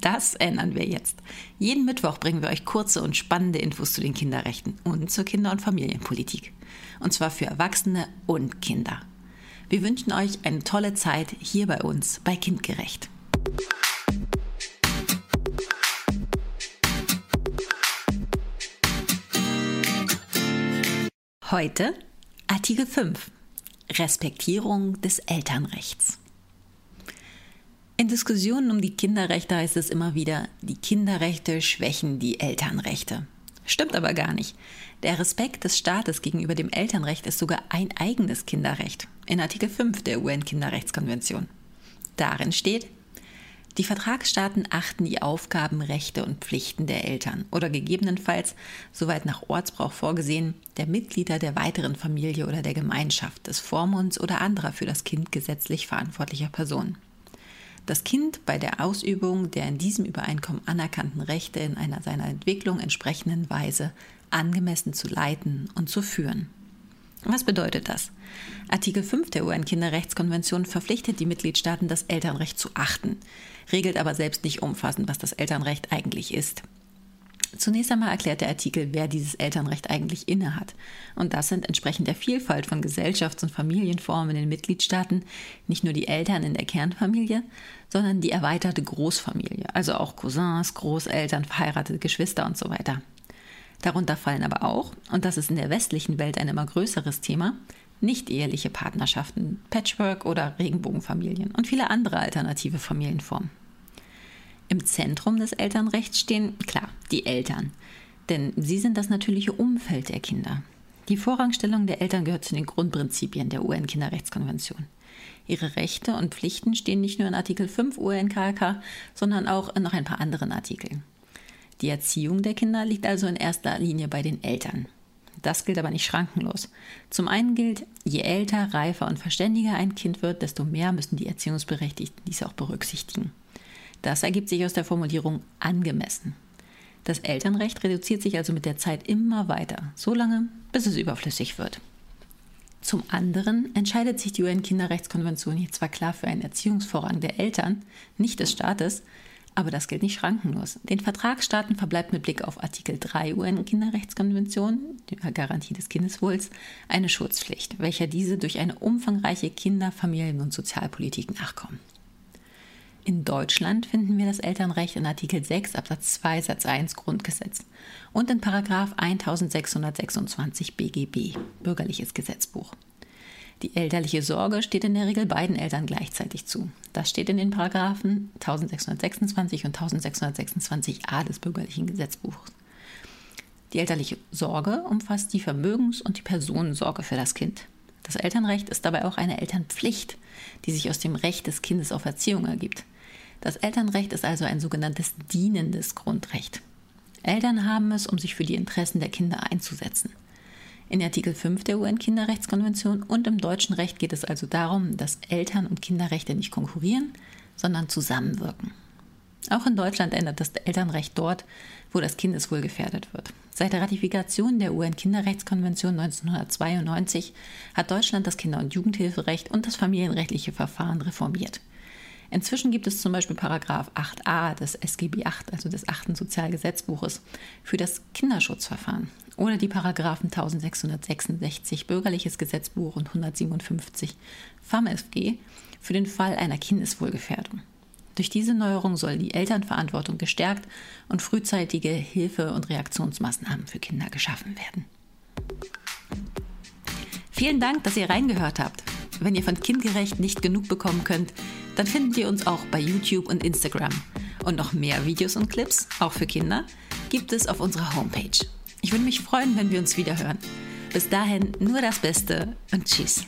Das ändern wir jetzt. Jeden Mittwoch bringen wir euch kurze und spannende Infos zu den Kinderrechten und zur Kinder- und Familienpolitik. Und zwar für Erwachsene und Kinder. Wir wünschen euch eine tolle Zeit hier bei uns bei Kindgerecht. Heute Artikel 5 Respektierung des Elternrechts. In Diskussionen um die Kinderrechte heißt es immer wieder, die Kinderrechte schwächen die Elternrechte. Stimmt aber gar nicht. Der Respekt des Staates gegenüber dem Elternrecht ist sogar ein eigenes Kinderrecht in Artikel 5 der UN-Kinderrechtskonvention. Darin steht, die Vertragsstaaten achten die Aufgaben, Rechte und Pflichten der Eltern oder gegebenenfalls, soweit nach Ortsbrauch vorgesehen, der Mitglieder der weiteren Familie oder der Gemeinschaft, des Vormunds oder anderer für das Kind gesetzlich verantwortlicher Personen das Kind bei der Ausübung der in diesem Übereinkommen anerkannten Rechte in einer seiner Entwicklung entsprechenden Weise angemessen zu leiten und zu führen. Was bedeutet das? Artikel 5 der UN-Kinderrechtskonvention verpflichtet die Mitgliedstaaten, das Elternrecht zu achten, regelt aber selbst nicht umfassend, was das Elternrecht eigentlich ist. Zunächst einmal erklärt der Artikel, wer dieses Elternrecht eigentlich innehat. Und das sind entsprechend der Vielfalt von Gesellschafts- und Familienformen in den Mitgliedstaaten nicht nur die Eltern in der Kernfamilie, sondern die erweiterte Großfamilie, also auch Cousins, Großeltern, verheiratete Geschwister und so weiter. Darunter fallen aber auch, und das ist in der westlichen Welt ein immer größeres Thema, nicht eheliche Partnerschaften, Patchwork oder Regenbogenfamilien und viele andere alternative Familienformen. Im Zentrum des Elternrechts stehen, klar, die Eltern. Denn sie sind das natürliche Umfeld der Kinder. Die Vorrangstellung der Eltern gehört zu den Grundprinzipien der UN-Kinderrechtskonvention. Ihre Rechte und Pflichten stehen nicht nur in Artikel 5 UN-KRK, sondern auch in noch ein paar anderen Artikeln. Die Erziehung der Kinder liegt also in erster Linie bei den Eltern. Das gilt aber nicht schrankenlos. Zum einen gilt, je älter, reifer und verständiger ein Kind wird, desto mehr müssen die Erziehungsberechtigten dies auch berücksichtigen. Das ergibt sich aus der Formulierung angemessen. Das Elternrecht reduziert sich also mit der Zeit immer weiter, so lange, bis es überflüssig wird. Zum anderen entscheidet sich die UN-Kinderrechtskonvention hier zwar klar für einen Erziehungsvorrang der Eltern, nicht des Staates, aber das gilt nicht schrankenlos. Den Vertragsstaaten verbleibt mit Blick auf Artikel 3 UN-Kinderrechtskonvention, die Garantie des Kindeswohls, eine Schutzpflicht, welcher diese durch eine umfangreiche Kinder-, Familien- und Sozialpolitik nachkommen. In Deutschland finden wir das Elternrecht in Artikel 6 Absatz 2 Satz 1 Grundgesetz und in Paragraf 1626 BGB Bürgerliches Gesetzbuch. Die elterliche Sorge steht in der Regel beiden Eltern gleichzeitig zu. Das steht in den Paragraphen 1626 und 1626a des Bürgerlichen Gesetzbuchs. Die elterliche Sorge umfasst die Vermögens- und die Personensorge für das Kind. Das Elternrecht ist dabei auch eine Elternpflicht, die sich aus dem Recht des Kindes auf Erziehung ergibt. Das Elternrecht ist also ein sogenanntes dienendes Grundrecht. Eltern haben es, um sich für die Interessen der Kinder einzusetzen. In Artikel 5 der UN-Kinderrechtskonvention und im deutschen Recht geht es also darum, dass Eltern- und Kinderrechte nicht konkurrieren, sondern zusammenwirken. Auch in Deutschland ändert das Elternrecht dort, wo das Kindeswohl gefährdet wird. Seit der Ratifikation der UN-Kinderrechtskonvention 1992 hat Deutschland das Kinder- und Jugendhilferecht und das familienrechtliche Verfahren reformiert. Inzwischen gibt es zum Beispiel Paragraph 8a des SGB 8, also des 8. Sozialgesetzbuches, für das Kinderschutzverfahren oder die Paragraphen 1666 Bürgerliches Gesetzbuch und 157 FAMFG für den Fall einer Kindeswohlgefährdung. Durch diese Neuerung soll die Elternverantwortung gestärkt und frühzeitige Hilfe- und Reaktionsmaßnahmen für Kinder geschaffen werden. Vielen Dank, dass ihr reingehört habt. Wenn ihr von Kindgerecht nicht genug bekommen könnt, dann findet ihr uns auch bei YouTube und Instagram. Und noch mehr Videos und Clips, auch für Kinder, gibt es auf unserer Homepage. Ich würde mich freuen, wenn wir uns wieder hören. Bis dahin nur das Beste und tschüss.